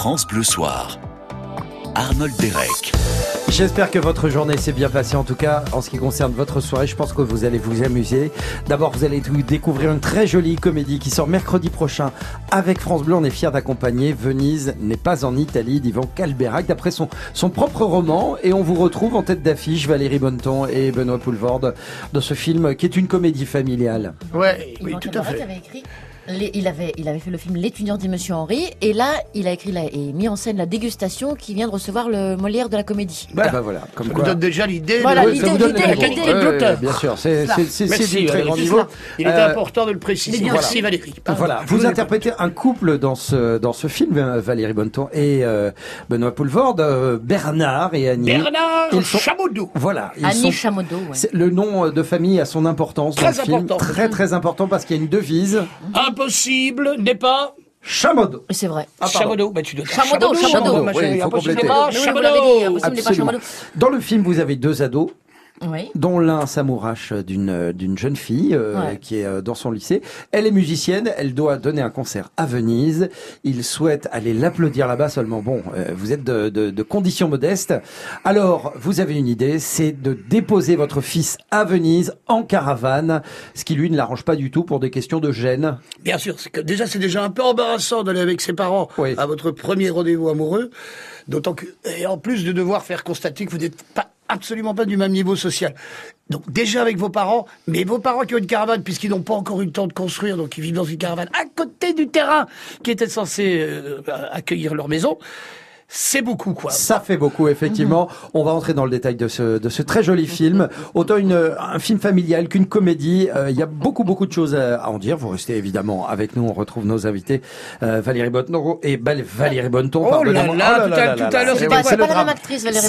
France Bleu Soir. Arnold Derek. J'espère que votre journée s'est bien passée. En tout cas, en ce qui concerne votre soirée, je pense que vous allez vous amuser. D'abord, vous allez découvrir une très jolie comédie qui sort mercredi prochain avec France Bleu. On est fiers d'accompagner Venise n'est pas en Italie d'Ivan Calberac d'après son, son propre roman. Et on vous retrouve en tête d'affiche Valérie Bonneton et Benoît Poulvorde dans ce film qui est une comédie familiale. Ouais, oui, tout à fait. avait écrit les- il, avait, il avait fait le film L'étudiant dit Monsieur Henri, et là, il a écrit la- et mis en scène la dégustation qui vient de recevoir le Molière de la comédie. Ah bah voilà, comme Ça quoi. vous donne déjà l'idée. Voilà, de- l'idée, la qualité de l'auteur. Bien sûr, c'est c'est- c'est- c'est Merci, du très Valérie, grand niveau. Il était Euh, important de le préciser. Merci. Valérie. Voilà, vous interprétez un couple dans ce dans ce film, euh, Valérie Bonneton et euh, Benoît Poulvorde, euh, Bernard et Annie. Bernard Ils sont-. Voilà, ils Annie sont- Chamodo, ouais. c'est- le nom euh, de famille a son importance dans le film, très très important parce qu'il y a une devise. Impossible n'est pas Chamodo. C'est vrai. Ah. Chabaudou. Bah, tu dois Chabaudou, Chabaudou. ma Oui, chérie, il faut impossible compléter. n'est pas oui, Absolument. Chamodo. Dans le film, vous avez deux ados. Oui. dont l'un s'amourache d'une d'une jeune fille euh, Ouais. qui est euh, dans son lycée. Elle est musicienne, elle doit donner un concert à Venise. Il souhaite aller l'applaudir là-bas seulement. Bon, euh, vous êtes de, de, de conditions modestes. Alors, vous avez une idée, c'est de déposer votre fils à Venise en caravane, ce qui lui ne l'arrange pas du tout pour des questions de gêne. Bien sûr, que déjà c'est déjà un peu embarrassant d'aller avec ses parents Oui. à votre premier rendez-vous amoureux, d'autant que et en plus de devoir faire constater que vous n'êtes pas absolument pas du même niveau social. Donc déjà avec vos parents, mais vos parents qui ont une caravane puisqu'ils n'ont pas encore eu le temps de construire, donc ils vivent dans une caravane à côté du terrain qui était censé euh, accueillir leur maison. C'est beaucoup quoi. Ça fait beaucoup, effectivement. On va entrer dans le détail de ce, de ce très joli film. Autant une, un film familial qu'une comédie. Euh, Il y a beaucoup, beaucoup de choses à, à en dire. Vous restez évidemment avec nous. On retrouve nos invités, euh, Valérie Bonneton et Bal- Valérie Bonneton. Oh là pardonnez-moi. là, tout à- tout à l'heure, pas- c'est c'est le pas la drame. même actrice, Valérie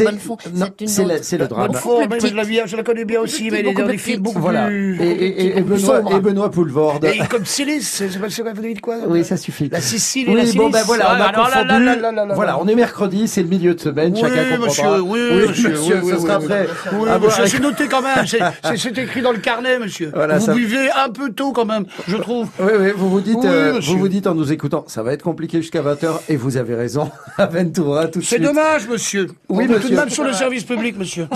non, C'est le, autre. c'est le drame. Bonne fois, plus moi, je la, vis- je la connais bien aussi, mais elle est dans des films beaucoup Voilà. plus... Et, et, et, et beaucoup plus Benoît, sombres. et Benoît Poulvorde. Et comme Silice, c'est pas vous avez dit quoi? Oui, ça suffit. La Sicile et la Oui, Silice. bon, ben voilà, on a là, confondu. là, là, là, là, là. Voilà, on est mercredi, c'est le milieu de semaine, Oui, chacun comprendra. monsieur, oui, monsieur, monsieur, oui, ce oui, sera oui, prêt. Oui, à avec- c'est noté quand même, c'est- c'est c'est écrit dans le carnet, monsieur. Voilà, vous ça- buvez un peu tôt quand même, je trouve. Oui, oui, vous vous dites, Oui, euh, monsieur. vous vous dites en nous écoutant, ça va être compliqué jusqu'à 20h, et vous avez raison. Aventura, tout de C'est suite. dommage, monsieur. Oui, On est tout monsieur. de même sur le service public, monsieur.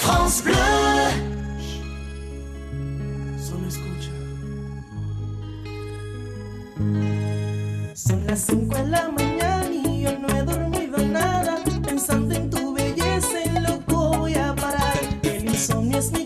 France Bleu. Las 5 de la mañana y yo no he dormido nada. Pensando en tu belleza, en loco voy a parar. El insomnio es mi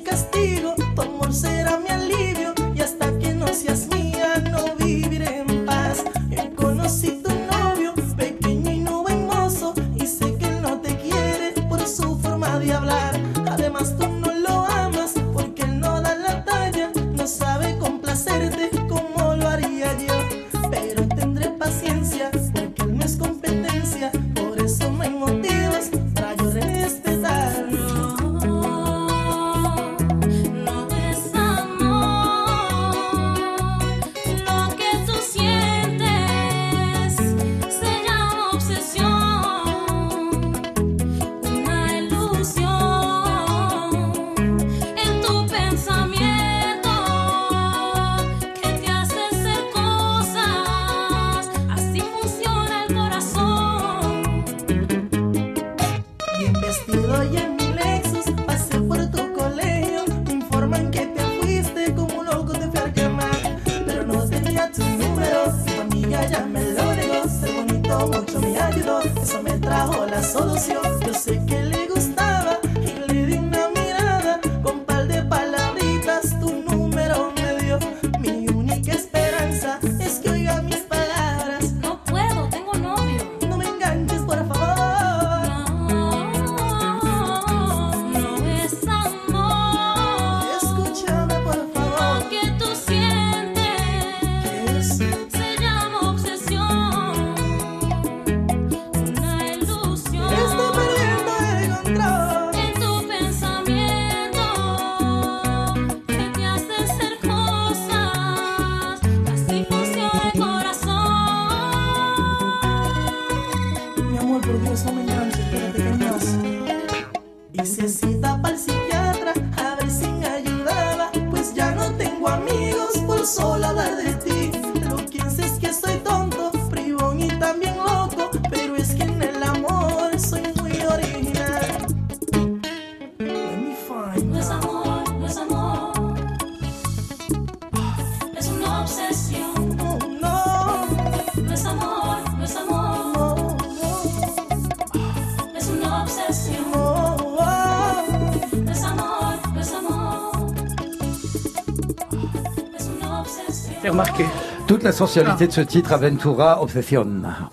Sensualité de ce titre, Aventura Obsession.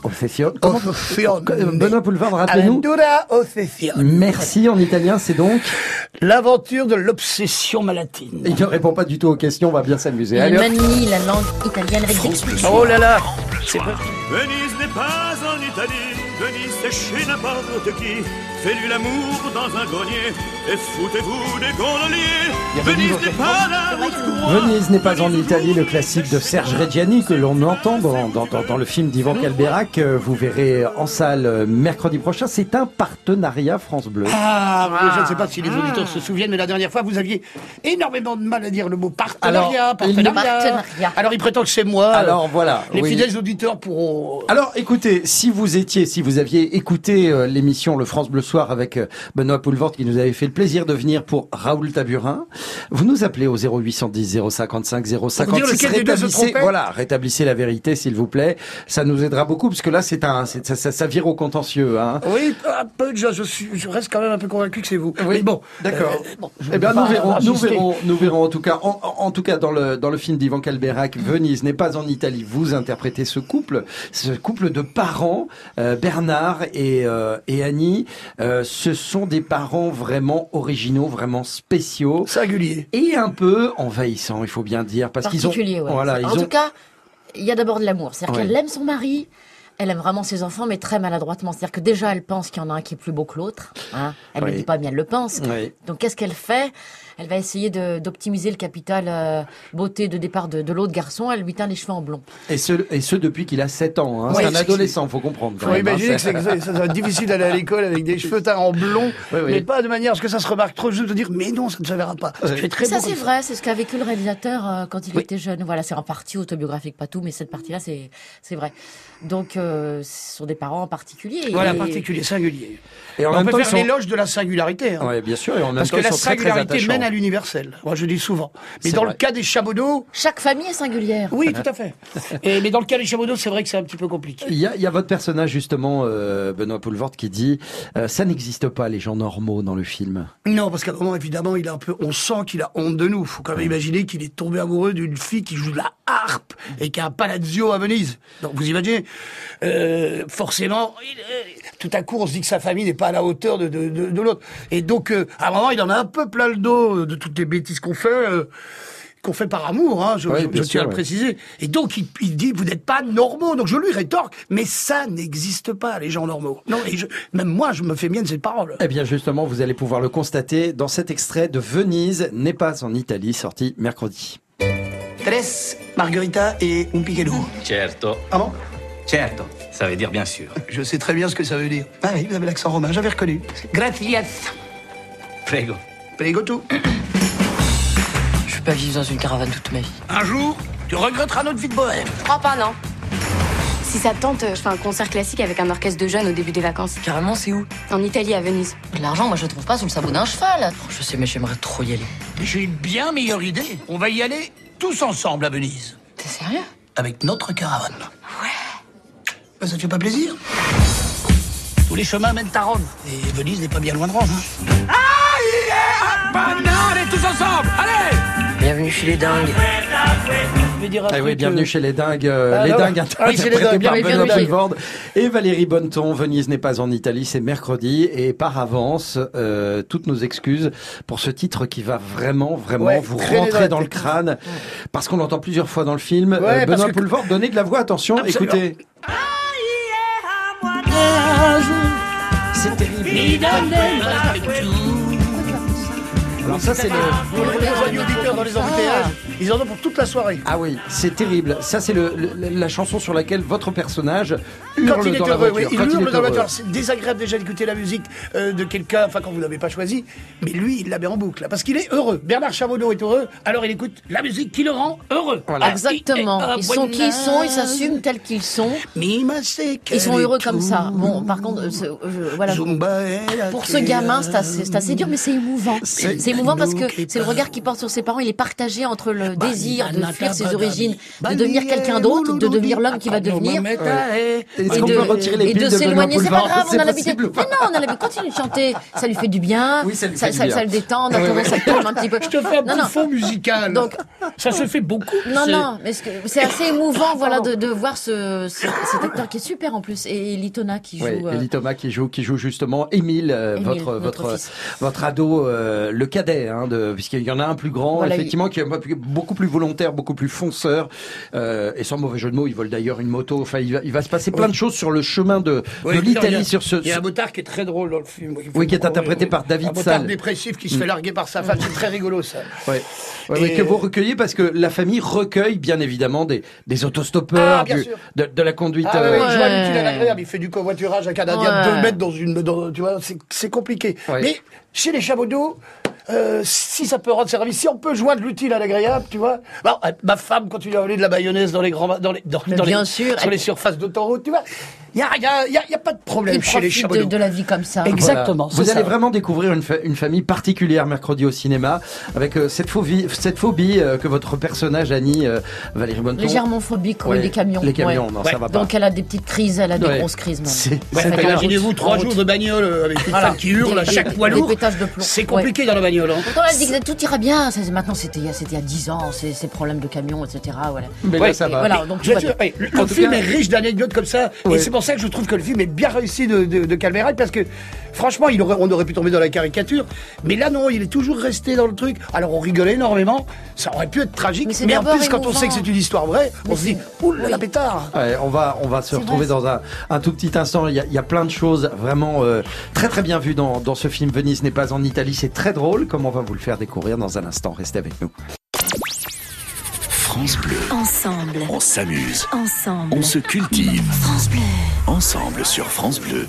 Obsession. Obsession. Benoît Poulvard, rappelez-nous. Aventura Obsession. Merci en italien, c'est donc. L'aventure de l'obsession malatine. Il ne répond pas du tout aux questions, on va bien s'amuser. Il manie la langue italienne avec expression. Oh là là C'est pas- Venise n'est pas en Italie, Venise c'est chez n'importe qui. Fais-lui l'amour dans un grenier et foutez-vous des gondoliers. Venise n'est pas. Venise n'est en Italie, le classique de Serge Reggiani que l'on entend dans, dans, dans- dans le film d'Ivan Calberac. euh, Vous verrez en salle euh, mercredi prochain. C'est un partenariat France Bleu. Ah, mais je ne sais pas si les auditeurs se souviennent, mais la dernière fois, vous aviez énormément de mal à dire le mot partenariat. Alors, il- partenariat. Partenariat. Alors, il prétend que c'est moi. Alors voilà. Les oui. fidèles auditeurs pourront... Alors écoutez, si vous étiez, si vous aviez écouté euh, l'émission Le France Bleu Soir avec euh, Benoît Poulvort qui nous avait fait le plaisir de venir pour Raoul Taburin, vous nous appelez au 0810 055 056. Pour dire lequel des deux se rétablissez, voilà, rétablissez la vérité s'il vous plaît. Ça nous aidera beaucoup parce que là c'est un, c'est- ça, ça, ça vire au contentieux. Hein. Oui, un peu déjà, je, suis, je reste quand même un peu convaincu que c'est vous. Oui, Mais bon, d'accord. euh, bon, Eh bien, nous verrons, nous verrons, nous verrons en tout cas, en, en- en tout cas dans le dans le film d'Ivan Calberac, Venise n'est pas en Italie. Vous interprétez ce couple, ce couple de parents, euh, Bernard et euh, et Annie. Euh, ce sont des parents vraiment originaux, vraiment spéciaux Singulier. et un peu envahissants, il faut bien dire, parce qu'ils ont, particulier, ouais. voilà, ils en ont, tout cas, il y a d'abord de l'amour. C'est-à-dire Ouais. qu'elle aime son mari, elle aime vraiment ses enfants, mais très maladroitement. C'est-à-dire que déjà, elle pense qu'il y en a un qui est plus beau que l'autre. Hein. Elle ne Oui. le dit pas, mais elle le pense. Oui. Donc, qu'est-ce qu'elle fait? Elle va essayer d'optimiser le capital euh, beauté de départ de, de l'autre garçon. Elle lui teint les cheveux en blond. et ce et ce depuis qu'il a 7 ans. Hein. C'est un adolescent, faut comprendre. Faut même, hein. imaginer que ça doit être difficile d'aller à l'école avec des cheveux teints en blond, Oui, oui. mais pas de manière à ce que ça se remarque trop, juste de dire, mais non, ça ne se verra pas. Je fais très ça, c'est vrai. C'est ce qu'a vécu le réalisateur euh, quand il Oui. était jeune. Voilà, c'est en partie autobiographique, pas tout, mais cette partie-là, c'est c'est vrai. Donc, euh, ce sont des parents en particulier. Voilà, Et- particulier, singulier. Et en on même peut temps, faire sont- l'éloge de la singularité. hein. Ouais, bien sûr, et en même Parce temps, que la très, très singularité mène à l'universel. Moi, je dis souvent. Mais dans vrai. le cas des Chabaudot, Chaque famille est singulière. oui, tout à fait. Et, mais dans le cas des Chabaudot, c'est vrai que c'est un petit peu compliqué. Il y a, il y a votre personnage justement, euh, Benoît Poulvort, qui dit euh, ça n'existe pas les gens normaux dans le film. Non, parce qu'à un moment, évidemment, il a un peu, on sent qu'il a honte de nous. Faut quand même imaginer qu'il est tombé amoureux d'une fille qui joue de la harpe et qui a un palazzo à Venise. Donc, vous imaginez, euh, forcément, il- euh, tout à coup, on se dit que sa famille n'est pas à la hauteur de, de, de, de l'autre. Et donc, euh, à un moment, il en a un peu plein le dos euh, de toutes les bêtises qu'on fait. qu'on fait par amour, hein, je, Oui, je- bien je sûr, tiens à le préciser. Et donc, il, il dit, vous n'êtes pas normaux. Donc, je lui rétorque, mais ça n'existe pas, les gens normaux. Non, et je- même moi, je me fais bien de cette parole. Eh bien justement, vous allez pouvoir le constater dans cet extrait de Venise n'est pas en Italie, sorti mercredi. Tres, Margarita et un piquero. Certo, Ah bon? Certo, ça veut dire bien sûr. Je sais très bien ce que ça veut dire. Ah oui, vous avez l'accent romain, j'avais reconnu. Gracias. Prego. Prego tout. Je vais pas vivre dans une caravane toute ma vie. Un jour, tu regretteras notre vie de bohème. Je crois pas, non. Si ça te tente, je fais un concert classique avec un orchestre de jeunes au début des vacances. Carrément, c'est où? En Italie, à Venise. De L'argent, moi, je le trouve pas sous le sabot d'un cheval. Oh, Je sais, mais j'aimerais trop y aller. J'ai une bien meilleure idée. On va y aller tous ensemble à Venise. T'es sérieux? Avec notre caravane. Ouais. ça te fait pas plaisir? Tous les chemins mènent à Rome. Et Venise n'est pas bien loin de Rome. hein. Bienvenue chez les dingues. Je vais dire un Ah oui, bienvenue euh, chez les dingues, euh, Ah, les non. dingues Ah oui, dingues. par Benoît. Poulvord et Valérie Bonneton. Venise n'est pas en Italie, c'est mercredi et par avance, euh, toutes nos excuses pour ce titre qui va vraiment, vraiment Ouais, vous dans rentrer dans le crâne parce qu'on l'entend plusieurs fois dans le film. Euh, Ouais, Benoît que- Poulvord, donnez de la voix, attention, Absolument. écoutez. C'est terrible. Alors ça c'est le Pour les auditeurs dans les embouteillages, ils en ont pour toute la soirée. ah oui, c'est terrible. Ça, c'est le, le- la chanson sur laquelle votre personnage Quand hurle il est dans la heureux, voiture. oui, il Quand hurle est dans la heureux. voiture. C'est désagréable déjà d'écouter la musique euh, de quelqu'un, enfin quand vous l'avez pas choisi, mais lui, il la met en boucle, parce qu'il est heureux. Bernard Chamonot est heureux, alors il écoute la musique qui le rend heureux. Voilà. Exactement. Ah, Ils sont qui ils sont, ils s'assument tels qu'ils sont. Mima, c'est Ils sont qu'elle heureux est comme ça. tout. Bon, par contre, euh, je- voilà. Zumba est la Pour ce gamin, c'est assez, c'est assez dur, mais c'est émouvant. C'est- C'est émouvant parce que qui c'est le regard qu'il porte sur ses parents. Il est partagé entre le désir de fuir ses origines, de devenir quelqu'un d'autre, de devenir l'homme qu'il va devenir. Et de, et s'éloigner, c'est pas grave, on a l'habitude. Mais non, on a l'habitude. Continue de chanter, ça lui fait du bien. Oui, ça lui ça, fait du ça- bien. ça le détend, donc Ouais, ça calme un petit peu. Je te fais un Non, petit non. fond musical. Donc, ça se fait beaucoup. non, non, mais c'est assez émouvant, voilà, de, de voir ce, ce- cet acteur qui est super en plus, et Litona qui joue. Euh, Elie Thomas qui joue, qui joue justement Émile, euh, Émile, votre, ado, euh, le cadet, hein, de, puisqu'il y en a un plus grand, Voilà, effectivement, qui est beaucoup plus volontaire, beaucoup plus fonceur, euh, et sans mauvais jeu de mots, il vole d'ailleurs une moto. Enfin, il va, il va se passer plein de choses sur le chemin de, Oui, de il y l'Italie a- sur ce. Il y a un motard qui est très drôle dans le film. Oui, qui est interprété par oui. David Un motard Salle. dépressif qui se fait larguer par sa femme. C'est très rigolo, ça. Ouais. Ouais, Et- que vous recueillez parce que la famille recueille bien évidemment des, des autostoppeurs, Ah, du- de, de la conduite. Ah, euh, oui, je vois Ouais. à. Il fait du covoiturage avec un indien de. 2 mètres dans une. Dans, tu vois, c'est- compliqué. Ouais. Mais chez les chameaux d'eau, euh, si ça peut rendre service, si on peut joindre l'utile à l'agréable, tu vois. Bon, euh, ma femme, lui as volé de la mayonnaise dans les grands, dans les, dans, Mais dans bien les, sûr, sur les surfaces d'autoroute, tu vois. Il y a, y, a, y, pas de problème chez les de, de la vie comme ça. Exact. Exactement, Vous allez ça. vraiment découvrir une, fa- une famille particulière mercredi au cinéma avec euh, cette phobie, cette phobie euh, que votre personnage Annie euh, Valérie Bonneton. Légèrement phobique, oui, Ouais, les camions. les camions, ouais. non, ça va pas. Donc elle a des petites crises, elle a des Ouais. grosses crises Ouais, Imaginez-vous trois jours de bagnole euh, avec une femme qui hurle à chaque poids lourd. C'est compliqué dans la bagnole. Hein. Pourtant, elle dit que tout ira bien. Maintenant, c'était il y a- 10 ans, ces, problèmes de camions, etc. Voilà. Mais Ouais, là, ça va. ouais, le film est riche d'anecdotes comme ça, Ouais. et c'est pour ça que je trouve que le film est bien réussi de, de, de parce que franchement, il aurait, on aurait pu tomber dans la caricature, mais là non, il est toujours resté dans le truc. Alors on rigolait énormément, ça aurait pu être tragique, Mais c'est mais, en plus quand on sait que c'est une histoire vraie, on se dit, oula la pétard Ouais, on va, on va se retrouver vrai, dans un, un tout petit instant. Il y a, il y a plein de choses vraiment euh, très très bien vues dans, dans ce film. Venise n'est pas en Italie. C'est très drôle. Comme on va vous le faire découvrir dans un instant. Restez avec nous. France Bleu, Ensemble. on s'amuse, Ensemble. on se cultive. France Bleu. Ensemble sur France Bleu.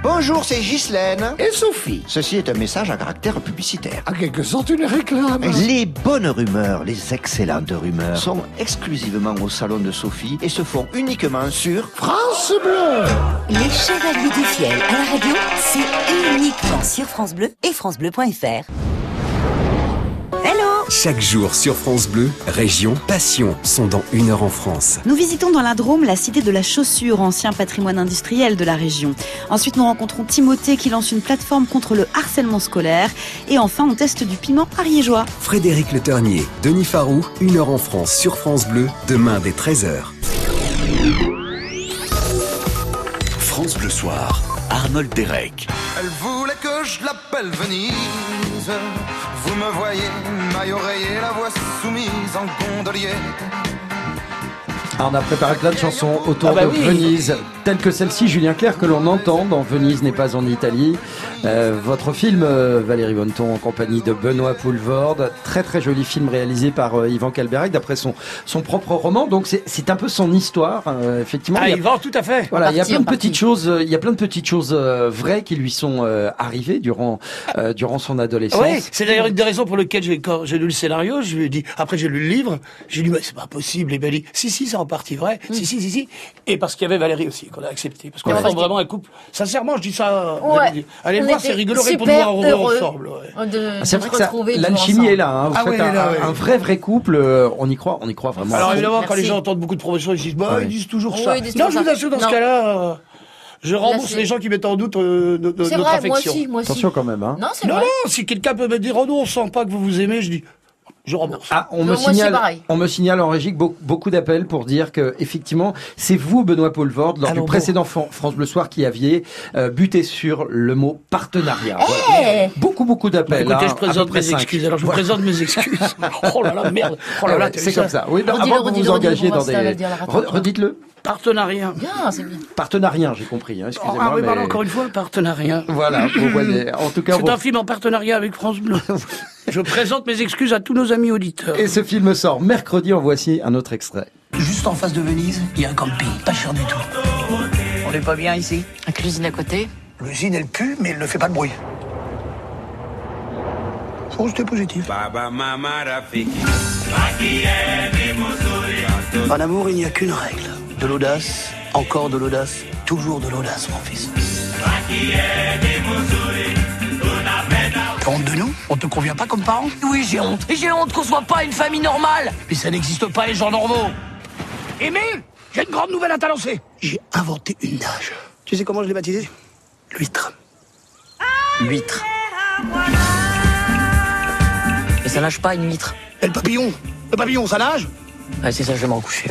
Bonjour, c'est Ghislaine. Et Sophie Ceci est un message à caractère publicitaire. À quelque sorte, une réclame Les bonnes rumeurs, les excellentes rumeurs sont exclusivement au salon de Sophie et se font uniquement sur France Bleu Les Chevaliers du Fiel à la radio, c'est uniquement sur France Bleu et francebleu.fr. Chaque jour sur France Bleu, Région Passion sont dans une heure en France. Nous visitons dans la Drôme la cité de la chaussure, ancien patrimoine industriel de la région. Ensuite, nous rencontrons Timothée qui lance une plateforme contre le harcèlement scolaire. Et enfin, on teste du piment ariégeois. Frédéric Le Ternier, Denis Farou, une heure en France sur France Bleu, demain dès 13h. France Bleu Soir, Arnold Derek. Elle voulait que je l'appelle Venise. Vous me voyez, maille oreiller, la voix soumise en gondolier. Alors, on a préparé plein de chansons autour Ah bah de oui. Venise, telles que celle-ci, Julien Clerc, que l'on entend dans Venise n'est pas en Italie. Euh, votre film, euh, Valérie Bonneton, en compagnie de Benoît Poulvorde. Très très joli film réalisé par euh, Yvan Calberac, d'après son, son propre roman. Donc c'est- c'est un peu son histoire, euh, effectivement. Ah, Il a- Yvan, tout à fait Voilà, il y a plein de petites choses, il y a plein de petites choses euh, vraies qui lui sont euh, arrivées durant euh, durant son adolescence. Oui, c'est d'ailleurs une des raisons pour lesquelles j'ai, quand j'ai lu le scénario, je lui ai dit, après j'ai lu le livre, j'ai dit, mais c'est pas possible, et ben il dit, si, si, c'est en partie vrai, si, si, si, si, et parce qu'il y avait Valérie aussi, qu'on a accepté, parce qu'on Ouais. forme vraiment un couple, sincèrement, je dis ça, Ouais. allez, voir, c'est rigolo, rien pour super nous voir heureux ensemble, ouais. de, Ah, C'est vrai que l'alchimie est là. Hein. Vous Ah faites oui, un, là, oui. un vrai vrai couple. euh, on y croit, on y croit vraiment. Alors évidemment, quand Merci. les gens entendent beaucoup de promotions, ils se disent, bah, Ouais. ils disent toujours ça. ils disent Non, je vous assure, dans ce cas-là, je rembourse les gens qui mettent en doute euh, no- no- C'est notre vrai, moi affection. aussi, moi aussi. Attention quand même. Hein. Non, Non, vrai. non, si quelqu'un peut me dire, oh non, on sent pas que vous vous aimez, je dis, je rembourse. Ah, on Non, me signale, on me signale en régie beaucoup d'appels pour dire que effectivement, c'est vous, Benoît Poulvorde, lors du précédent Fran- France Bleu Soir, qui aviez euh, buté sur le mot partenariat. Voilà. Eh Beaucoup, beaucoup Bah, d'appels. écoutez, hein, je présente mes excuses. Alors, je vous présente mes excuses. oh là là, merde. Oh là là, c'est comme ça. Oui, non, Redis-le, avant que vous vous engagiez on va dans des. Redites-le. Partenariat. Bien, c'est bien. Partenariat, j'ai compris. Hein, excusez-moi. Ah oui, mais- pardon, encore une fois, partenariat. Voilà, vous voyez. En tout cas, C'est vous- un film en partenariat avec France Bleu. Je présente mes excuses à tous nos amis auditeurs. Et ce film sort mercredi. En voici un autre extrait. Juste en face de Venise, il y a un camping, pas cher du tout. On n'est pas bien ici La cuisine à côté L'usine, elle pue, mais elle ne fait pas de bruit. Faut rester positif. En amour, il n'y a qu'une règle. De l'audace, encore de l'audace, toujours de l'audace, mon fils. T'as honte de nous On te convient pas comme parents Oui, j'ai honte. Et j'ai honte qu'on soit pas une famille normale. Mais ça n'existe pas, les gens normaux. Émile, j'ai une grande nouvelle à t'annoncer. J'ai inventé une nage. Tu sais comment je l'ai baptisée? L'huître. L'huître. Mais ça nage pas une huître? Et le papillon Le papillon, ça nage? Ouais, c'est ça, je vais me recoucher.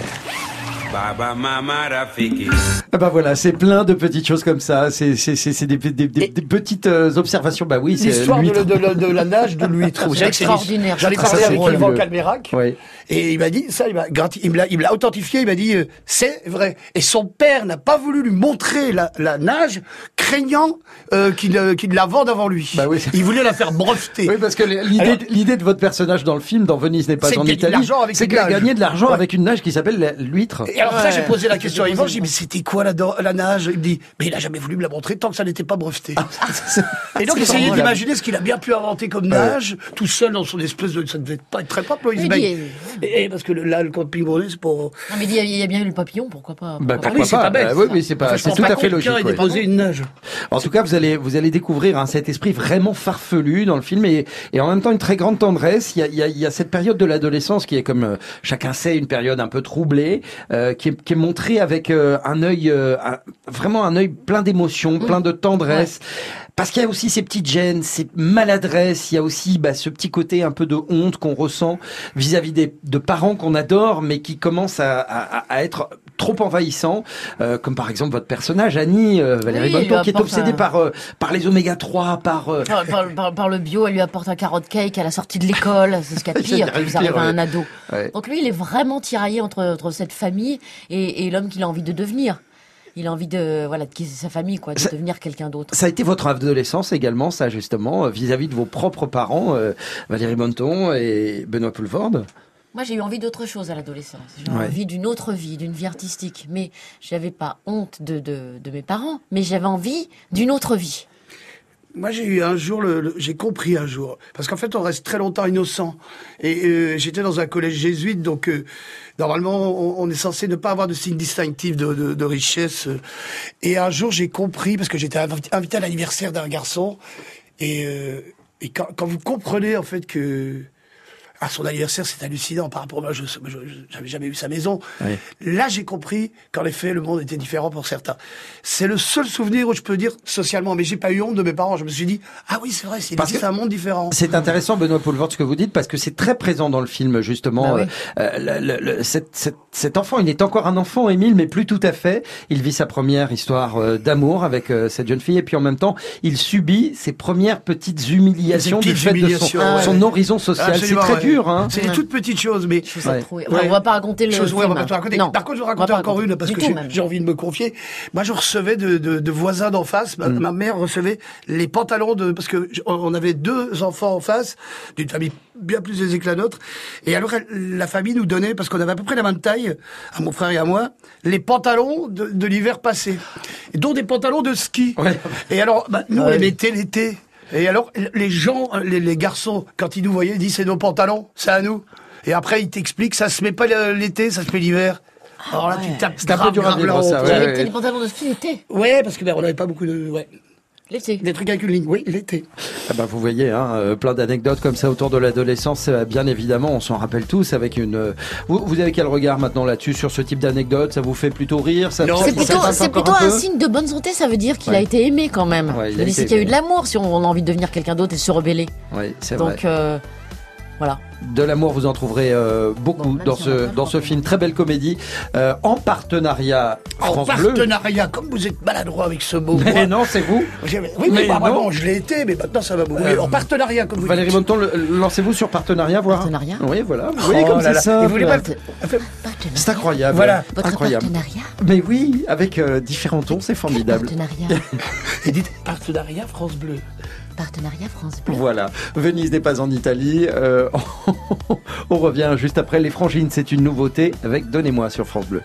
Baba Mama Rafiki. Ah bah voilà, c'est plein de petites choses comme ça. C'est c'est c'est c'est des, des, des- des petites euh, observations. Bah oui, c'est L'histoire de, de, de- de la nage de l'huître. C'est extraordinaire. Ai Ah, parlé ça, avec Yvan. Calmérac. Ouais. Et il m'a dit, ça, il m'a il me l'a, il me l'a authentifié, il m'a dit, euh, c'est vrai. Et son père n'a pas voulu lui montrer la, la nage, craignant euh, qu'il, euh, qu'il la vende avant lui. Bah oui. Il voulait la faire breveter. Oui, parce que l'idée, l'idée de votre personnage dans le film, dans Venise n'est pas en Italie, c'est qu'il a gagné de l'argent avec une nage qui s'appelle l'huître. Alors ça, j'ai posé la question à Yvan, j'ai dit, mais c'était quoi la, nage? Il me dit, mais il a jamais voulu me la montrer tant que ça n'était pas breveté. Et donc, essayez d'imaginer ce qu'il a bien pu inventer comme nage, tout seul dans son espèce de... Ça devait pas être très propre, Loïs Et, parce que le- là, le camping Bournet, c'est pour... Non, mais il y, a- il y a bien eu le papillon, pourquoi pas? Bah, pourquoi Ah oui, pourquoi c'est pas, bah, oui, oui, c'est pas, c'est tout à fait logique. une nage. En tout cas, vous allez, vous allez découvrir hein, cet esprit vraiment farfelu dans le film et, et en même temps une très grande tendresse. Il y a, il y a, il y a cette période de l'adolescence qui est, comme euh, chacun sait, une période un peu troublée, euh, qui, est, qui est montrée avec euh, un œil, euh, un- vraiment un œil plein d'émotions, plein de tendresse. Parce qu'il y a aussi ces petites gênes, ces maladresses, il y a aussi bah, ce petit côté un peu de honte qu'on ressent vis-à-vis des de parents qu'on adore, mais qui commencent à, à, à être trop envahissants, euh, comme par exemple votre personnage Annie euh, Valérie Oui, Bonneton, qui est obsédée un- par euh, par les oméga 3, par Par, par- par- par le bio, elle lui apporte un carotte cake à la sortie de l'école. C'est ce qu'il y a de pire qui vous arrive à un ado. Ouais. Donc lui, il est vraiment tiraillé entre, entre cette famille et, et l'homme qu'il a envie de devenir. Il a envie de voilà de quitter sa famille, quoi, de Ça- devenir quelqu'un d'autre. Ça a été votre adolescence également, ça justement, vis-à-vis de vos propres parents, euh, Valérie Bonneton et Benoît Poulvorde? Moi, j'ai eu envie d'autre chose à l'adolescence. J'ai eu Ouais. envie d'une autre vie, d'une vie artistique. Mais j'avais pas honte de, de, de mes parents, mais j'avais envie d'une autre vie. Moi, j'ai eu un jour, le, le- j'ai compris un jour, parce qu'en fait, on reste très longtemps innocent. Et euh, j'étais dans un collège jésuite, donc euh, normalement, on, on est censé ne pas avoir de signe distinctif de, de, de richesse. Et un jour, j'ai compris, parce que j'étais invi- invité à l'anniversaire d'un garçon, et, euh, et quand, quand vous comprenez en fait que à son anniversaire, c'est hallucinant par rapport à moi, je j'avais jamais vu sa maison. Oui. Là, j'ai compris qu'en effet, le monde était différent pour certains. C'est le seul souvenir où je peux dire socialement, mais j'ai pas eu honte de mes parents. Je me suis dit, ah oui, c'est vrai, c'est un monde différent. C'est intéressant, Benoît Poulvorde, ce que vous dites, parce que c'est très présent dans le film, justement. Oui. Euh, le- le- le- cet, cet- cet enfant, il est encore un enfant, Émile, mais plus tout à fait. Il vit sa première histoire euh, d'amour avec euh, cette jeune fille, et puis en même temps, il subit ses premières petites humiliations Des du petites fait de son, humiliations, ouais. son horizon social. C'est très ouais. dur, hein. C'est des toutes petites choses, mais. Ouais. Enfin, On va pas raconter le Chose, ouais, on va film. pas tout raconter. Non. Par contre, je vais On va raconter encore raconter. une parce Du que j'ai envie de me confier. Moi, je recevais de, de, de voisins d'en face. Ma, ma mère recevait les pantalons de parce que on- avait deux enfants en face d'une famille bien plus aisée que la nôtre. Et alors, elle- la famille nous donnait parce qu'on avait à peu près la même taille à mon frère et à moi les pantalons de, de l'hiver passé, et dont des pantalons de ski. Ouais. Et alors, bah, nous, on les mettait l'été. Et alors, les gens, les, les garçons, quand ils nous voyaient, ils disaient c'est nos pantalons, c'est à nous. Et après, ils t'expliquent, ça se met pas l'été, ça se met l'hiver. Alors là, tu tapes C'est un peu dur à vivre, ça, honte. ouais, J'avais ouais. été des pantalons de ski l'été. Ouais, parce que ben, on n'avait pas beaucoup de, ouais, L'été. des trucs avec une ligne. Oui, l'été. Ah bah, vous voyez, hein, euh, plein d'anecdotes comme ça autour de l'adolescence. euh, Bien évidemment, on s'en rappelle tous avec une. euh, Vous, vous avez quel regard maintenant là-dessus sur ce type d'anecdote Ça vous fait plutôt rire? Ça, Non, C'est plutôt, c'est un, signe de bonne santé, ça veut dire qu'il Ouais. a été aimé quand même. Ouais, il a été qu'il y a eu de l'amour si on a envie de devenir quelqu'un d'autre et se rebeller. Oui, c'est vrai. Donc euh, voilà. De l'amour, vous en trouverez euh, beaucoup Bon, dans si ce dans ce film. Très belle comédie euh, en partenariat En France Bleu. partenariat, comme vous êtes maladroit avec ce mot. Mais moi, non, c'est vous. Oui, mais, Mais non. vraiment, je l'ai été, mais maintenant ça va beaucoup. Euh, en partenariat, comme vous Valérie dites. Bonneton, le- lancez-vous sur partenariat, voir. Partenariat Oui, voilà. Vous Oh voyez comme là c'est là. simple. Et vous voulez pas le- Partenariat. C'est incroyable. Voilà. Votre incroyable. partenariat Mais oui, avec euh, différents tons, c'est formidable. Partenariat. Et dites partenariat France Bleu. Partenariat France. Voilà, Venise n'est pas en Italie. Euh, on revient juste après les frangines, c'est une nouveauté avec Donnez-moi sur France Bleu.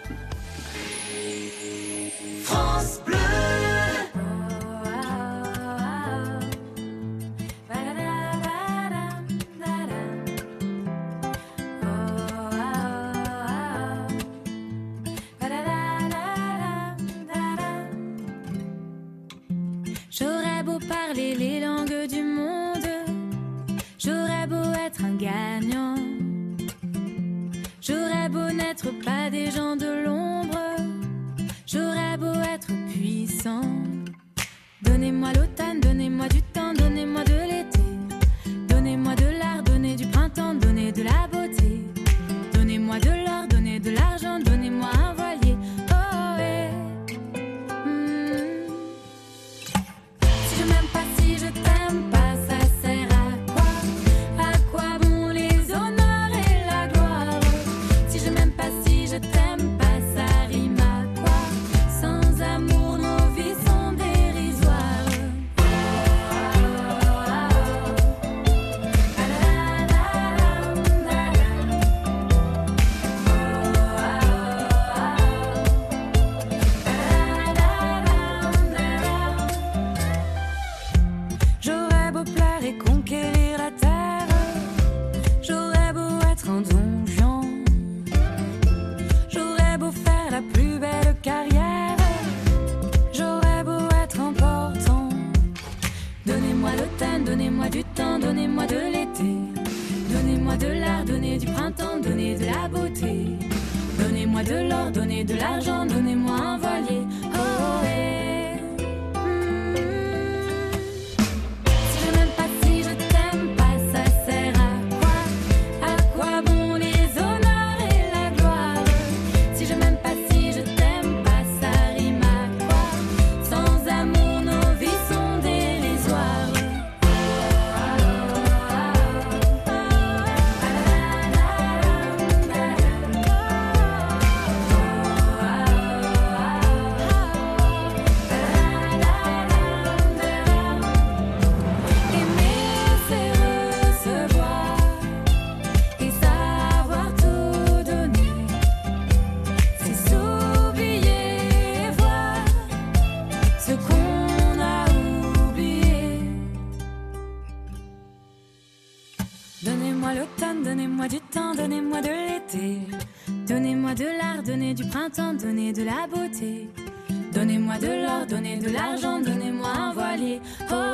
De l'or, donnez de l'argent, donnez-moi un voilier. Oh,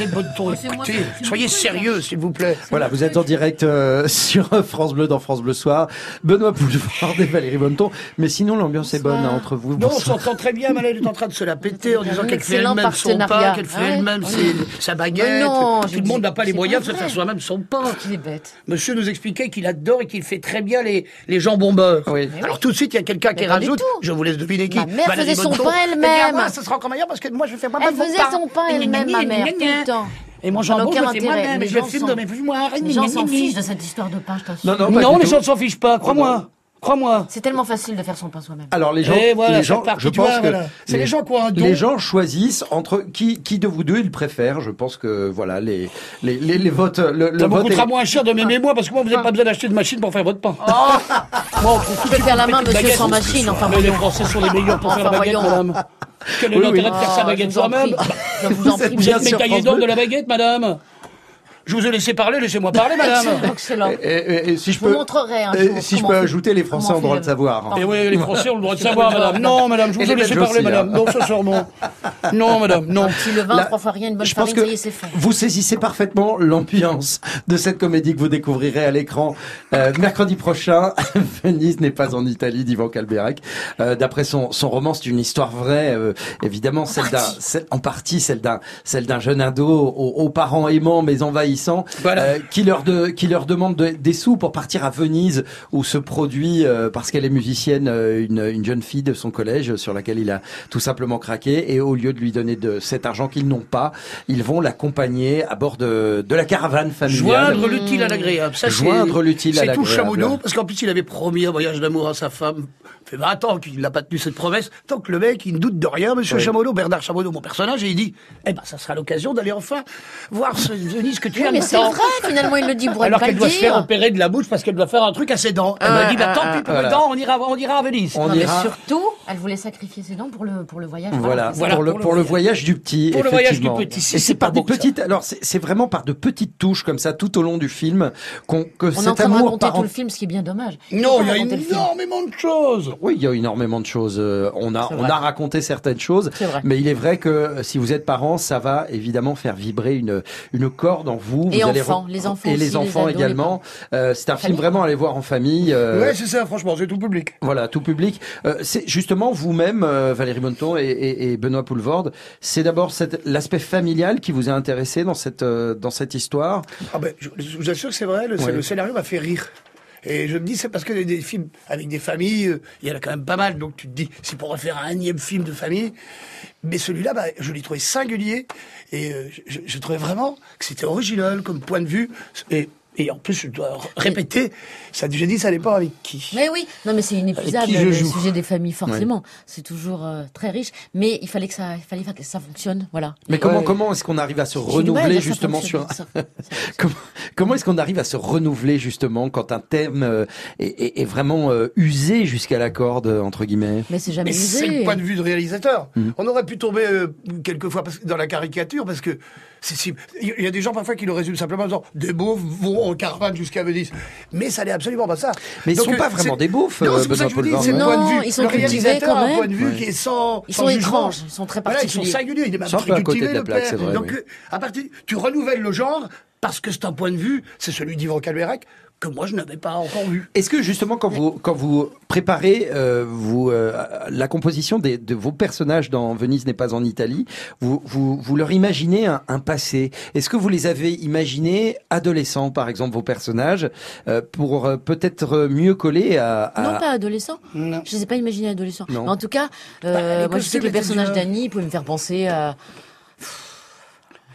là, Mademoiselle Bonneton, écoutez, soyez sérieux, s'il vous plaît. Voilà, vous êtes en direct euh, sur France Bleu dans France Bleu Soir. Benoît Poulevard et Valérie Bonneton. Mais sinon, l'ambiance est bonne hein, entre vous. Non, on s'entend très bien, Malène est en train de se la péter en disant qu'elle fait elle-même son pain, qu'elle fait Ouais. elle-même sa baguette. Non, Tout le monde n'a pas les moyens pas de se faire soi-même son pain. Il est bête. Monsieur nous expliquait qu'il adore et qu'il fait très bien les, les jambons beurre. Alors tout de suite, il y a quelqu'un qui pas rajoute, je vous laisse deviner qui. Ma mère faisait son pain Eh elle-même. ça sera encore meilleur parce que moi, je fais Elle mon faisait pain. son pain elle-même, ma mère, le temps. Et mon jambon, je aucun le fais moi-même. Les et Je le filme dans mes fumoirs. Les gens s'en fichent de cette histoire de pain, je t'assure. Non, non, les gens ne s'en fichent pas, crois-moi. Crois-moi. C'est tellement facile de faire son pain soi-même. Alors les gens, voilà, les gens, je pense vois, que voilà. C'est les gens qui ont un don. Les gens choisissent entre qui, qui de vous deux ils préfèrent. Je pense que voilà les les les, les votes. Le, le Ça vous coûtera est- moins cher de m'aimer moi parce que moi vous n'avez pas besoin d'acheter de machine pour faire votre pain. Oh Moi, on trouve tout Je de peux suite faire la main, petite monsieur, sans machine, enfin, Mais les. Français sont les meilleurs pour faire la baguette, madame. Quel est Oui, l'intérêt oui. de faire sa Oh, baguette soi-même. vous en Vous êtes France d'or de la baguette, madame Je vous ai laissé parler, laissez-moi parler, madame Excellent. Et, et- et si je Je vous peux, montrerai un jour si je peux ajouter, les Français ont le droit de savoir. Et oui, les Français ont le droit de savoir, madame. Non, madame, je vous ai laissé parler, madame. hein. Non, ce soir, non. Non, madame, non. Si le vin, trois fois rien, une bonne je pense farine, que ça y est, c'est fait. vous saisissez parfaitement l'ambiance de cette comédie que vous découvrirez à l'écran euh, mercredi prochain. Venise n'est pas en Italie d'Ivan Calberac. Euh, D'après son, son roman, c'est une histoire vraie, euh, évidemment, celle d'un, en partie celle d'un, celle d'un jeune ado aux, aux parents aimants mais euh, qui leur de, qui leur de- des sous pour partir à Venise où se produit euh, parce qu'elle est musicienne euh, une, une jeune fille de son collège sur laquelle il a tout simplement craqué et au lieu de lui donner de cet argent qu'ils n'ont pas, ils vont l'accompagner à bord de, de la caravane familiale. Joindre l'utile à l'agréable. Ça, c'est- Joindre l'utile à C'est tout l'agréable. parce qu'en plus, il avait promis un voyage d'amour à sa femme fait 20 ans qu'il n'a pas tenu cette promesse. Tant que le mec, il ne doute de rien, monsieur Oui. Chamonneau, Bernard Chamonneau, mon personnage, et il dit, eh ben, ça sera l'occasion d'aller enfin voir ce Venise que tu Oui, aimes mais c'est vrai, finalement, il le dit, pour Alors qu'elle le doit se faire opérer de la bouche parce qu'elle doit faire un truc à ses dents. Elle Ah, m'a dit, bah, ah, tant ah, pis pour voilà. les dents, on ira, on ira à Venise. On Non, mais ira- surtout, elle voulait sacrifier ses dents pour le, pour le voyage. Voilà, Voilà, pour, le, pour le pour le voyage. du petit. Pour le voyage du petit, si, Et c'est par des petites. Alors c'est c'est vraiment par de petites touches comme ça tout au long du film qu'on que On est en cet train de amour raconter par tout le film, ce qui est bien dommage. Non, il y a énormément de choses. Oui, il y a énormément de choses. Euh, On a, on a raconté certaines choses, C'est vrai. mais il est vrai que euh, si vous êtes parent, ça va évidemment faire vibrer une, une corde en vous. Et vous enfants, les enfants et aussi, les les enfants les également. Euh, c'est un film vraiment à aller voir en famille. euh, Ouais, c'est ça, franchement, c'est tout public. Voilà, tout public. Euh, c'est justement vous-même, euh, Valérie Bonneton et, et, et Benoît Poulvorde. C'est d'abord cette- l'aspect familial qui vous a intéressé dans cette euh, dans cette histoire? Ah ben, je, je vous assure que c'est vrai, le, Ouais. le scénario m'a fait rire. Et je me dis, c'est parce que des, films avec des familles, euh, il y en a quand même pas mal. Donc tu te dis, c'est pour refaire un énième film de famille. Mais celui-là, bah, je l'ai trouvé singulier. Et euh, je, trouvais vraiment que c'était original comme point de vue. Et en plus, je dois répéter, ça, j'ai dit, ça dépend avec qui. Mais oui, non mais c'est inépuisable le joue. sujet des familles forcément. C'est toujours euh, très riche, mais il fallait que ça, il fallait que ça fonctionne, voilà. Mais comment Ouais. comment est-ce qu'on arrive à se renouveler justement sur comment, comment est-ce qu'on arrive à se renouveler justement quand un thème euh, est, est- est vraiment euh, usé jusqu'à la corde entre guillemets? Mais c'est jamais Mais c'est usé. le point de vue de réalisateur. Mm. On aurait pu tomber euh, quelquefois dans la caricature parce que c'est si- il y a des gens parfois qui le résument simplement en disant des beaufs vont en caravane jusqu'à Venise. Mais ça n'est absolument pas ça. Mais ils Donc, sont euh, pas vraiment des beaufs, Non, c'est pour ça que je vous dis, Benoît c'est le Poulvord. point de Non, vue. ils sont le cultivés réalisateur quand a un même. point de vue Ouais. qui est sans. Ils sans sont jugement. étranges, ils sont très Voilà, ils sont particuliers. singuliers. Il est même Ils sont très à côté cultivé, de la le plaque, père. c'est vrai, Donc, oui. euh, à partir, tu renouvelles le genre parce que c'est un point de vue, c'est celui d'Yvan Calverac que moi je n'avais pas encore vu. Est-ce que justement quand vous quand vous préparez euh, vous euh, la composition des, de vos personnages dans Venise n'est pas en Italie, vous vous, vous leur imaginez un, un passé? Est-ce que vous les avez imaginés adolescents par exemple vos personnages euh, pour euh, peut-être mieux coller à, à- Non, pas adolescent. Non. Je les ai pas imaginés adolescents. Non. Mais en tout cas, euh, Bah, les moi je sais que le étaient personnage déjà- d'Annie pouvait me faire penser à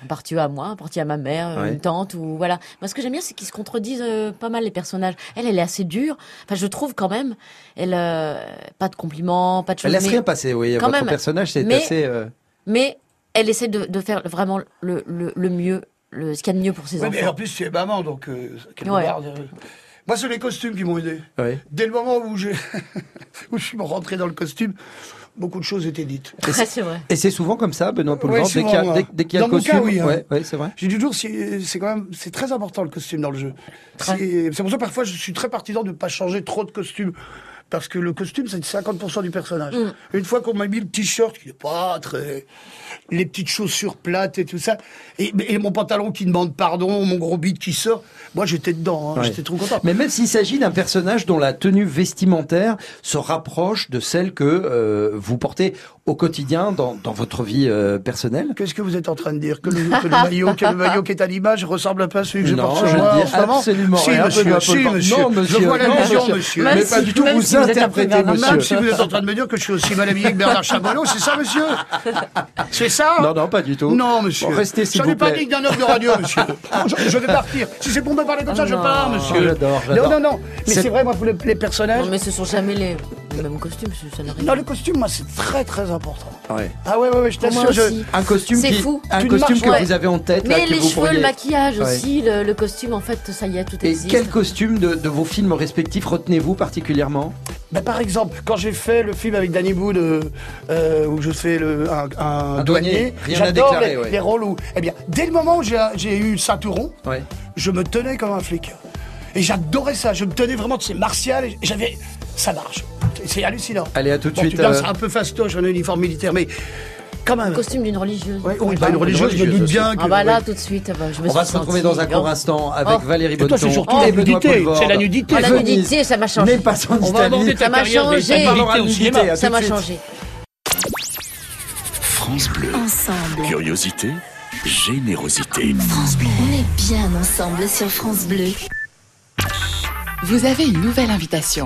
en partie à moi, en partie à ma mère, Ouais. une tante ou voilà. Moi ce que j'aime bien c'est qu'ils se contredisent euh, pas mal les personnages. Elle elle est assez dure. Enfin je trouve quand même elle euh, pas de compliments, pas de choses Elle laisse mais, rien passer, oui. quand Votre même. personnage c'est Mais- assez. euh, mais elle essaie de, de faire vraiment le, le, le mieux, le, ce qu'il y a de mieux pour ses Ouais, mais enfants. en plus, tu es maman, donc euh, Ouais. euh, Moi, c'est les costumes qui m'ont aidé. ouais. Dès le moment où, j'ai- où je suis rentré dans le costume, beaucoup de choses étaient dites. Ouais, c'est vrai. Et c'est souvent comme ça, Benoît Poulvord, Ouais, dès qu'il y a, dès, dès qu'il y a Dans le mon cas, costume. oui, hein. ouais, ouais, c'est vrai. J'ai dit toujours, c'est c'est quand même, c'est très important le costume dans le jeu. Très. C'est c'est pour ça que parfois je suis très partisan de ne pas changer trop de costume. Parce que le costume, c'est 50% du personnage. Mm. Une fois qu'on m'a mis le t-shirt, qui n'est pas très. les petites chaussures plates et tout ça, et, et mon pantalon qui demande pardon, mon gros bide qui sort, moi j'étais dedans, hein, Ouais. j'étais trop content. Mais même s'il s'agit d'un personnage dont la tenue vestimentaire se rapproche de celle que euh, vous portez au quotidien dans, dans votre vie euh, personnelle. Qu'est-ce que vous êtes en train de dire? Que le, que le maillot, que le maillot qui est à l'image ressemble un peu à celui que je Non, porte je chez moi ne en dis ce moment? absolument si, rien, Monsieur, si, monsieur. Non, monsieur, Je vois non, l'allusion, monsieur. monsieur. Mais pas si- du tout, vous si vous êtes un peu interprétez, Bernard monsieur. Même si vous êtes en train de me dire que je suis aussi mal habillé que Bernard Chabolot, c'est ça, monsieur C'est ça Non, non, pas du tout. Non, monsieur. Bon, restez, s'il J'en vous ai pas plaît. d'un homme de radio, monsieur. Je, je vais partir. Si c'est pour me parler comme ça, je non. pars, monsieur. J'adore, j'adore. Non, non, non. Mais C'est- vrai, moi, pour les, les personnages. Non, mais ce sont jamais les, les mêmes costumes, ça- ça n'arrive Non, le costume, moi, c'est très, très important. Ouais. Ah ouais, ouais, ouais, je t'assure. je- aussi. Un costume, C'est qui, fou. un costume marches- que ouais. vous avez en tête. là, Mais que les vous cheveux, pourriez- le maquillage Ouais. aussi, le, le costume, en fait, ça y est, tout Et existe. quel costume de, de vos films respectifs retenez-vous particulièrement Ben, par exemple, quand j'ai fait le film avec Danny Boone, euh, euh, où je fais le, un, un Un douanier, j'adore les, ouais. les rôles où, eh bien, dès le moment où j'ai eu le ceinturon, Ouais. je me tenais comme un flic. Et j'adorais ça, je me tenais vraiment, c'est martial, et j'avais, ça marche. C'est hallucinant. Allez, à tout de Bon, suite. tu vois, euh, c'est un peu fastoche, un uniforme militaire, mais quand même. Costume d'une religieuse. Ouais, oui, bah, une religieuse, je me doute bien que. Ah bah là, ouais. tout de suite, bah, je me On va se retrouver dans un court instant avec Oh. Valérie Bonneton c'est surtout et la nudité, c'est la nudité. Ah, la nudité, ça m'a changé. N'est pas en On va aborder ta Ça m'a changé. Ça m'a changé. France Bleu. Ensemble. Curiosité, générosité. On est bien ensemble sur France Bleu. Vous avez une nouvelle invitation.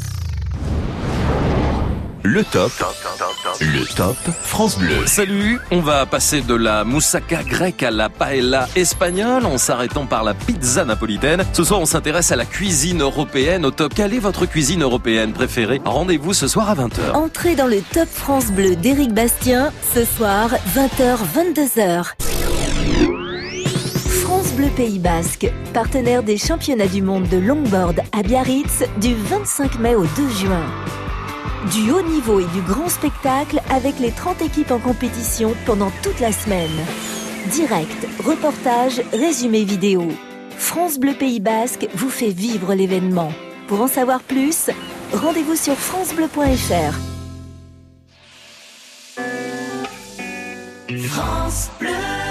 Le top. Le top France Bleu. Salut, on va passer de la moussaka grecque à la paella espagnole en s'arrêtant par la pizza napolitaine. Ce soir, on s'intéresse à la cuisine européenne au top. Quelle est votre cuisine européenne préférée? Rendez-vous ce soir à 20h. Entrez dans le Top France Bleu d'Éric Bastien, ce soir, 20h-22h. France Bleu Pays Basque, partenaire des championnats du monde de longboard à Biarritz du 25 mai au 2 juin. Du haut niveau et du grand spectacle avec les 30 équipes en compétition pendant toute la semaine. Direct, reportage, résumé vidéo. France Bleu Pays Basque vous fait vivre l'événement. Pour en savoir plus, rendez-vous sur francebleu.fr. France Bleu.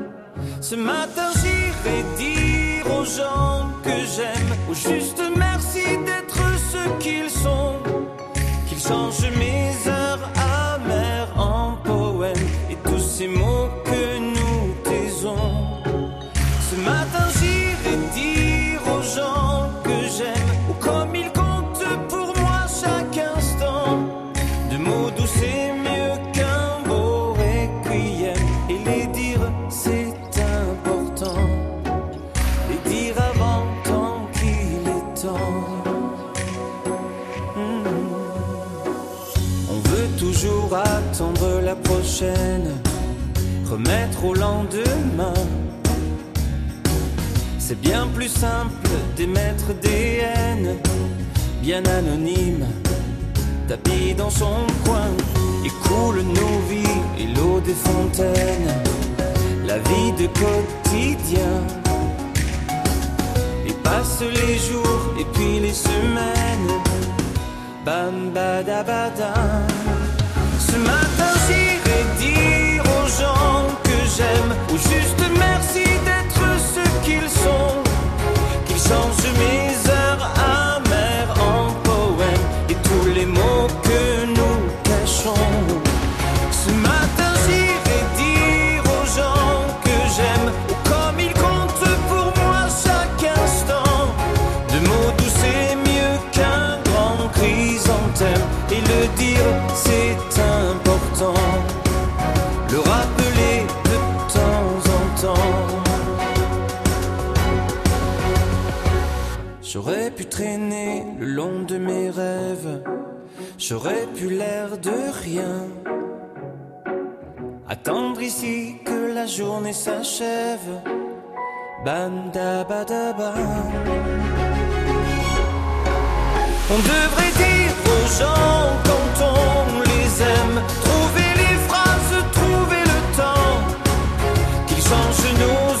Ce matin j'irai dire aux gens que j'aime, au juste merci d'être ce qu'ils sont, qu'ils changent mes heures C'est bien plus simple d'émettre des haines, bien anonymes, tapis dans son coin. Et coule nos vies et l'eau des fontaines, la vie de quotidien. Et passent les jours et puis les semaines, bam badabadam. Ce matin j'irai dire ou juste merci d'être ce qu'ils sont, qu'ils changent mes heures amères en poèmes et tous les mots que nous cachons. Ce matin j'irai dire aux gens que j'aime, comme ils comptent pour moi chaque instant, de mots doux c'est mieux qu'un grand chrysanthème, et le dire c'est Le long de mes rêves, j'aurais pu l'air de rien. Attendre ici que la journée s'achève, bam. On devrait dire aux gens quand on les aime, trouver les phrases, trouver le temps, qu'ils changent nos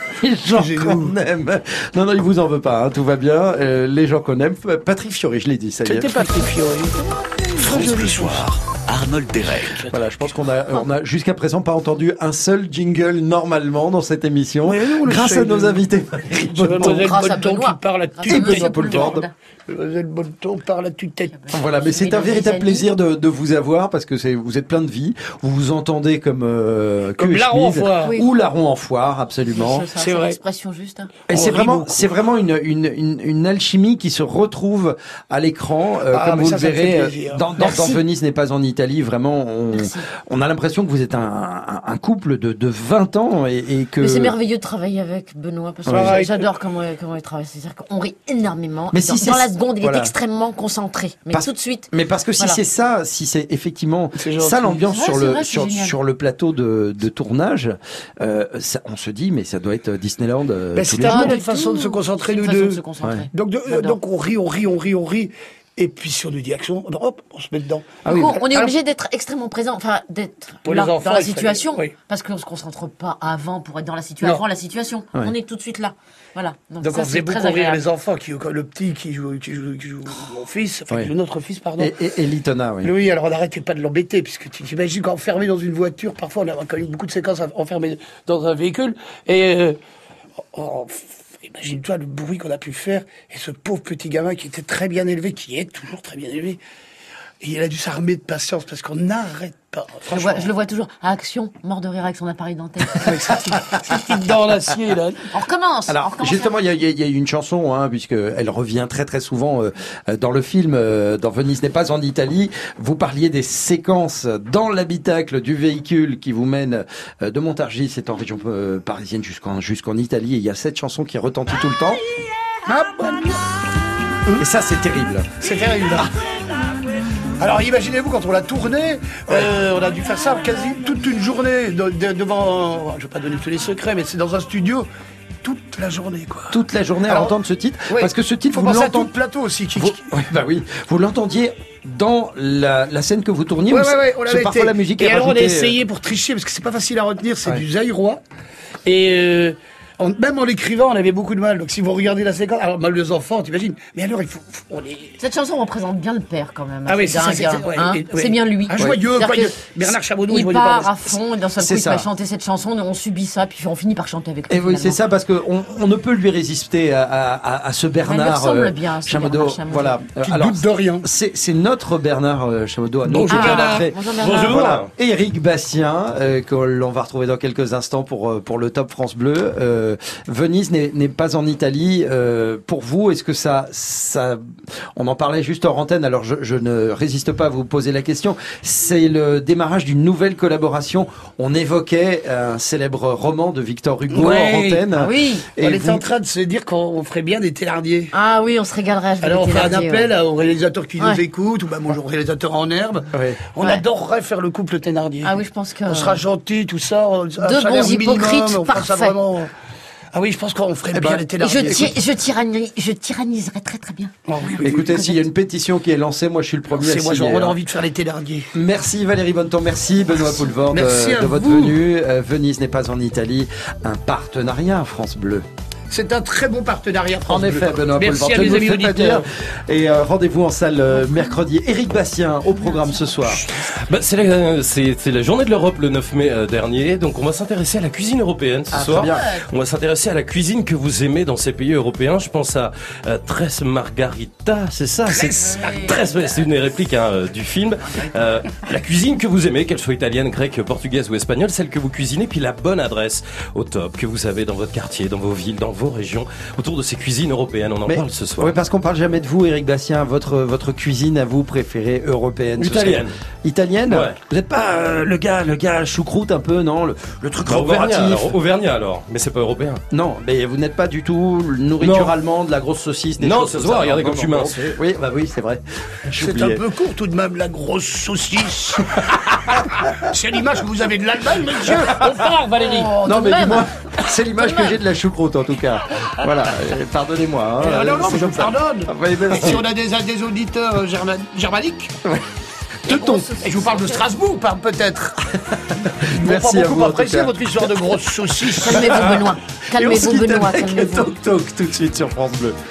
les gens qu'on aime. Non, non, il vous en veut pas, hein, tout va bien. Euh, les gens qu'on aime. Patrick Fiori, je l'ai dit, ça y est. C'était Patrick Fiori. France Bleu Soir. Arnold Derek. Voilà, je pense qu'on a, on a jusqu'à présent pas entendu un seul jingle normalement dans cette émission. grâce à nos invités. Mademoiselle Bonneton qui parle à tue-tête. Mademoiselle Bonneton parle à tue-tête. Voilà, mais c'est un véritable plaisir de, de vous avoir parce que c'est vous êtes plein de vie. Vous vous entendez comme euh, Comme larron en foire. Oui. ou larron en foire, absolument. C'est vrai. l'expression juste. hein. Et c'est vraiment, c'est vraiment une, une, une, une alchimie qui se retrouve à l'écran, euh, Ah, comme vous ça, le verrez. euh. Dans, dans, dans Venise n'est pas en Italie, vraiment, on, a l'impression que vous êtes un, un, un couple de, de 20 ans et, et que. Mais c'est merveilleux de travailler avec Benoît parce que j'adore comment, comment il travaille. C'est-à-dire qu'on rit énormément. Mais si dans, c'est- dans la seconde, il voilà. est extrêmement concentré. Mais Parce- tout de suite. Mais parce que si Voilà. c'est ça, si c'est effectivement ça l'ambiance Ouais, sur le vrai, c'est sur, génial. sur le plateau de, de tournage, euh, ça- on se dit mais ça doit être Disneyland euh, Ben, c'est les un jours. peu Pas notre du façon de se concentrer, une nous deux. de se concentrer. Ouais. Donc, de- euh, donc on rit, on rit, on rit, on rit. Et puis si on nous dit action, hop, on se met dedans. Ah oui, Du coup, on est Alors, obligé d'être extrêmement présent, enfin d'être Pour là les enfants, dans la situation, oui. parce qu'on se concentre pas avant pour être dans la situation, avant la situation. On est tout de suite là. Voilà. Donc, Donc ça, on faisait beaucoup rire les enfants, qui, le petit qui joue, qui joue, qui joue mon fils, enfin Oui. qui joue notre fils, pardon. Et, et, et Litona, oui. Louis, alors on n'arrêtait pas de l'embêter, puisque tu t'imagines qu'enfermé dans une voiture, parfois on a quand même beaucoup de séquences enfermées dans un véhicule, et euh, imagine-toi le bruit qu'on a pu faire, et ce pauvre petit gamin qui était très bien élevé, qui est toujours très bien élevé, et il a dû s'armer de patience, parce qu'on n'arrête pas. Je le, vois, je le vois toujours à action, mort de rire avec son appareil dentaire. petite dent en acier, là. On recommence. on Alors recommence. justement, il y a, il y a- il y a une chanson, hein, puisque elle revient très très souvent euh, dans le film. euh, dans Venise n'est pas en Italie. Vous parliez des séquences dans l'habitacle du véhicule qui vous mène euh, de Montargis, c'est en région euh, parisienne jusqu'en jusqu'en Italie. Et il y a cette chanson qui retentit tout le temps. Ah, Et ça, c'est terrible. C'est terrible. Alors imaginez-vous quand on l'a tourné, euh, on a dû faire ça quasi toute une journée de- de- devant, je vais pas donner tous les secrets, mais c'est dans un studio toute la journée quoi. Toute la journée à Alors, entendre ce titre, oui. parce que ce titre, Faut vous l'entendez. le plateau aussi. Qui, Vous, oui, bah oui, vous l'entendiez dans la, la scène que vous tourniez. Ouais, ou ouais, ouais, parfois la musique Et alors on a euh, essayé pour tricher parce que c'est pas facile à retenir, c'est du zaïrois. Et euh, même en l'écrivant, on avait beaucoup de mal. Donc si vous regardez la séquence, alors mal les enfants, t'imagines. Mais alors il faut, faut- on est Cette chanson représente bien le père quand même. Ah oui, c'est c'est hein, ouais, hein. ouais. Bien lui. Un joyeux, joyeux. Bernard Chaboneau, il part pas. à fond et d'un seul coup il va chanter cette chanson, on subit ça, puis on finit par chanter avec lui. Et oui, c'est ça, parce que on, on ne peut lui résister à, à, à- à ce Bernard ressemble bien, ce Chamodo. Bernard Chamodo. Voilà. Tu Euh, alors, doutes de rien. c'est notre Bernard euh, Chamodo. Bonjour qui Bernard. d'après. Bonjour. Éric Bastien, euh, que l'on va retrouver dans quelques instants pour euh, pour le Top France Bleu. Euh, Venise n'est pas en Italie. Euh, pour vous, est-ce que ça ça On en parlait juste hors antenne. Alors je, je ne résiste pas à vous poser la question. C'est le démarrage d'une nouvelle collaboration. On évoquait un célèbre roman de Victor Hugo Ouais. hors antenne. Ah oui. Et on était vous- en train de se dire qu'on ferait bien des thélardiers. Ah oui, on se régalerait jouer Alors on fait un Thénardier, appel ouais. aux réalisateurs qui Ouais. nous écoutent, ou même aux réalisateurs en herbe. Ouais. On Ouais. adorerait faire le couple Thénardier. Ah oui, je pense que. On sera gentil, tout ça. on- Deux bons minimum, hypocrites, on fera ça parfait. vraiment. Ah oui, je pense qu'on ferait Eh bien ben, les Thénardier. je, ti- je, tyranni- je tyranniserais très très bien. Oh oui, oui, Écoutez, oui. s'il y a une pétition qui est lancée, moi je suis le premier à c'est moi, j'aurais hein. envie de faire les Thénardier. Merci Valérie Bonneton, merci Benoît Poulvord de, Merci à de votre venue. Euh, Venise n'est pas en Italie, un partenariat France Bleu. C'est un très bon partenariat. France En effet, Bleu. Benoît Merci Poulvord, à vous amis auditeurs. dire. Et euh, rendez-vous en salle euh, mercredi. Éric Bastien au programme ce soir. Bah, c'est la, c'est- c'est la journée de l'Europe le 9 mai euh, dernier, donc on va s'intéresser à la cuisine européenne ce Ah, très soir. bien. On va s'intéresser à la cuisine que vous aimez dans ces pays européens. Je pense à euh, Tres Margarita, c'est ça? Tres C'est c'est une des répliques hein, du film. Euh, la cuisine que vous aimez, qu'elle soit italienne, grecque, portugaise ou espagnole, celle que vous cuisinez, puis la bonne adresse au top que vous avez dans votre quartier, dans vos villes, dans vos régions, autour de ces cuisines européennes. On en Mais- parle ce soir. Oui, parce qu'on parle jamais de vous, Éric Bastien. Votre votre cuisine à vous préférée européenne Italienne. serait- Italienne. Ouais. Vous n'êtes pas euh, le gars le gars choucroute un peu, non le, le truc Bah, Auvergnat, alors, Auvergnat alors, mais c'est pas européen. Non, mais vous n'êtes pas du tout nourriture Non. allemande, la grosse saucisse. Des Non, choses ça se voit, regardez non, comme je suis non, mince. Oui, bah oui, c'est vrai. C'est un peu court tout de même, la grosse saucisse. c'est l'image que vous avez de l'Allemagne, monsieur. On part, Valérie. Oh, Non, mais dis-moi, c'est l'image que j'ai de la choucroute en tout cas. Voilà, euh, pardonnez-moi. hein. Ah non, non, mais je vous pardonne. Ah. Si on a des, des auditeurs euh, germa- germaniques, Teutons. et je vous parle de Strasbourg, peut-être. Merci pas beaucoup cas. votre histoire de grosse saucisse. Calmez-vous Benoît. On se Calmez-vous Benoît, calmez-vous. Toc Toc tout de suite sur France Bleu.